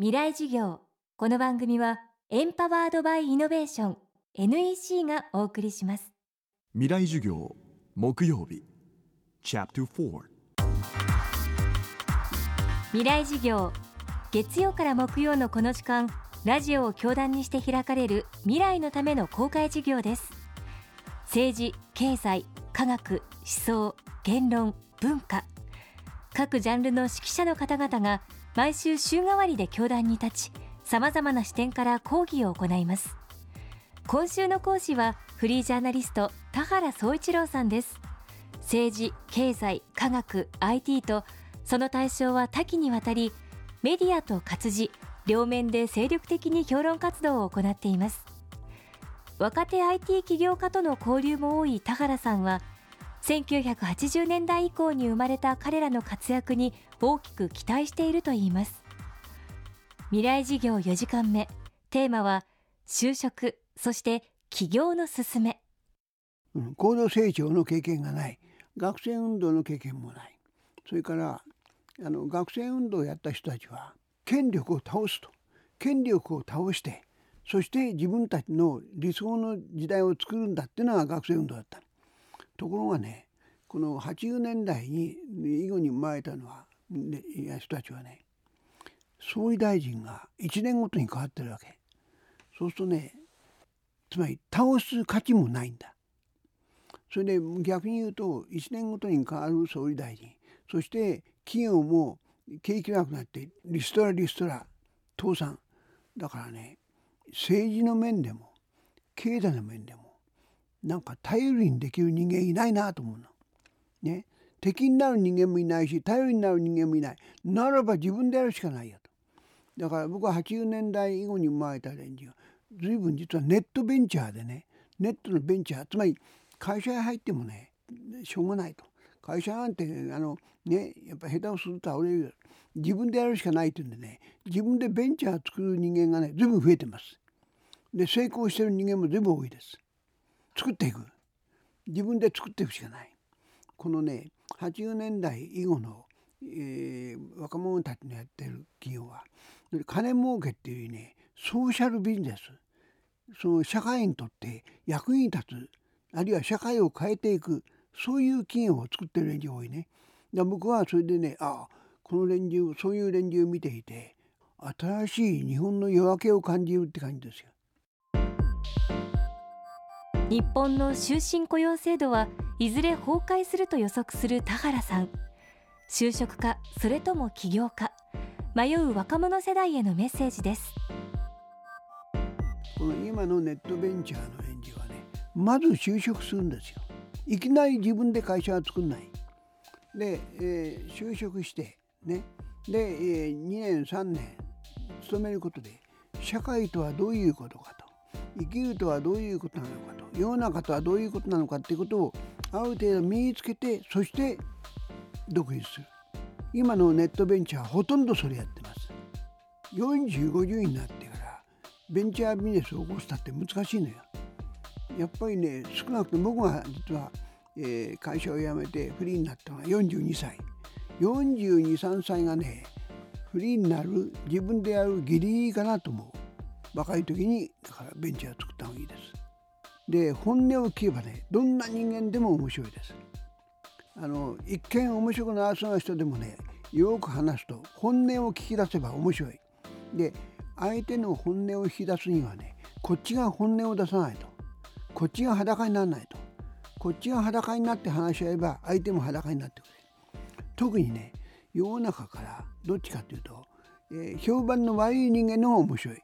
未来授業。この番組はエンパワードバイイノベーション NEC がお送りします。未来授業木曜日 Chapter 4未来授業月曜から木曜のこの時間ラジオを教壇にして開かれる未来のための公開授業です。政治経済科学思想言論文化。各ジャンルの指揮者の方々が毎週週替わりで教壇に立ちさまざまな視点から講義を行います。今週の講師はフリージャーナリスト田原総一郎さんです。政治経済科学 IT とその対象は多岐にわたりメディアと活字両面で精力的に評論活動を行っています。若手 IT 起業家との交流も多い田原さんは1980年代以降に生まれた彼らの活躍に大きく期待しているといいます。未来事業4時間目。テーマは就職そして起業の勧め。うん高度成長の経験がない。学生運動の経験もない。それからあの学生運動をやった人たちは権力を倒すと。権力を倒してそして自分たちの理想の時代を作るんだっていうのが学生運動だったところがねこの80年代に以後に生まれたのは人たちはね総理大臣が1年ごとに変わってるわけ。そうするとねつまり倒す価値もないんだ。それで逆に言うと1年ごとに変わる総理大臣。そして企業も景気がなくなってリストラリストラ倒産。だからね政治の面でも経済の面でもなんか頼りにできる人間いないなと思うの。ね。敵になる人間もいないし頼りになる人間もいない。ならば自分でやるしかないよと。だから僕は80年代以後に生まれた連中が随分実はネットベンチャーでねネットのベンチャーつまり会社に入ってもねしょうがないと。会社なんてあのねやっぱ下手をすると倒れる自分でやるしかないっていうんでね自分でベンチャー作る人間がね随分増えてます。で成功してる人間も随分多いです。作っていく自分で作っていくしかないこのね80年代以後の、えー、若者たちのやってる企業は金儲けっていうねソーシャルビジネスその社会にとって役に立つあるいは社会を変えていくそういう企業を作ってる連中多いね。だ僕はそれでねああこの連中そういう連中を見ていて新しい日本の夜明けを感じるって感じですよ。日本の終身雇用制度はいずれ崩壊すると予測する田原さん。就職かそれとも起業か迷う若者世代へのメッセージです。この今のネットベンチャーの連中はねまず就職するんですよ。いきなり自分で会社は作んない。で、えー、就職してねで、えー、2年3年勤めることで社会とはどういうことかと生きるとはどういうことなのかと世の中とはどういうことなのかっていうことをある程度身につけてそして独立する。今のネットベンチャーはほとんどそれやってます。4050になってからベンチャービジネスを起こしたって難しいのよ。やっぱりね少なくとも僕が実は、えー、会社を辞めてフリーになったのは42歳。423歳がねフリーになる自分でやるギリギリかなと思う。若い時にだからベンチャー作った方がいいです。で本音を聞けばねどんな人間でも面白いです。あの一見面白くなさそうな人でもねよく話すと本音を聞き出せば面白い。で相手の本音を引き出すにはねこっちが本音を出さないとこっちが裸にならないとこっちが裸になって話し合えば相手も裸になってくれる。特にね世の中からどっちかっていうと、えー、評判の悪い人間の方が面白い。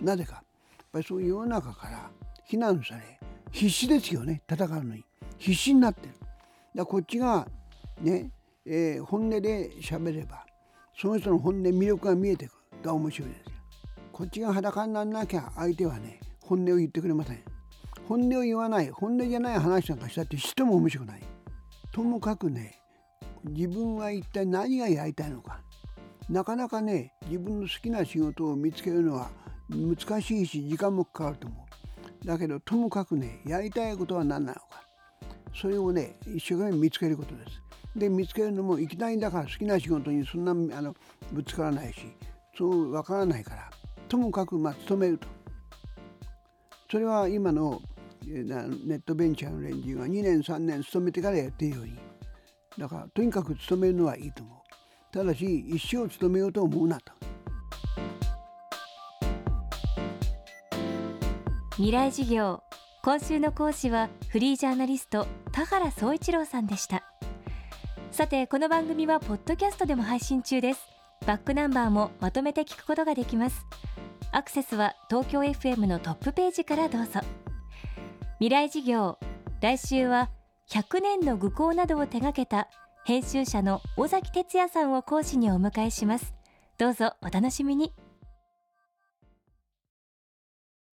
なぜかやっぱりそういう世の中から非難され必死ですよね。戦うのに。必死になってる。だこっちがね、えー、本音で喋ればその人の本音魅力が見えてくる。が面白いです。よこっちが裸にならなきゃ相手はね本音を言ってくれません。本音を言わない本音じゃない話なんかしたってしても面白くない。ともかくね自分は一体何がやりたいのか。なかなかね自分の好きな仕事を見つけるのは難しいし時間もかかると思う。だけどともかくねやりたいことは何なのか。それをね一生懸命見つけることです。で見つけるのもいきなりだから好きな仕事にそんなあのぶつからないしそうわからないからともかくまあ勤めると。それは今のネットベンチャーの連中が2年3年勤めてからやってるように。だからとにかく勤めるのはいいと思う。ただし一生勤めようと思うなと。未来事業。今週の講師はフリージャーナリスト田原総一郎さんでした。さてこの番組はポッドキャストでも配信中です。バックナンバーもまとめて聞くことができます。アクセスは東京 FM のトップページからどうぞ。未来事業。来週は100年の愚行などを手掛けた編集者の尾崎哲也さんを講師にお迎えします。どうぞお楽しみに。